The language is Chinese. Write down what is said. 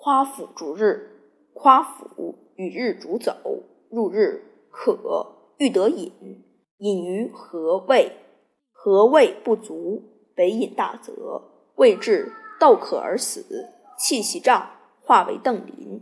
夸父逐日，夸父与日逐走，入日渴欲得饮，饮于何渭，何渭不足，北饮大泽，未至，豆渴而死，气息胀，化为邓林。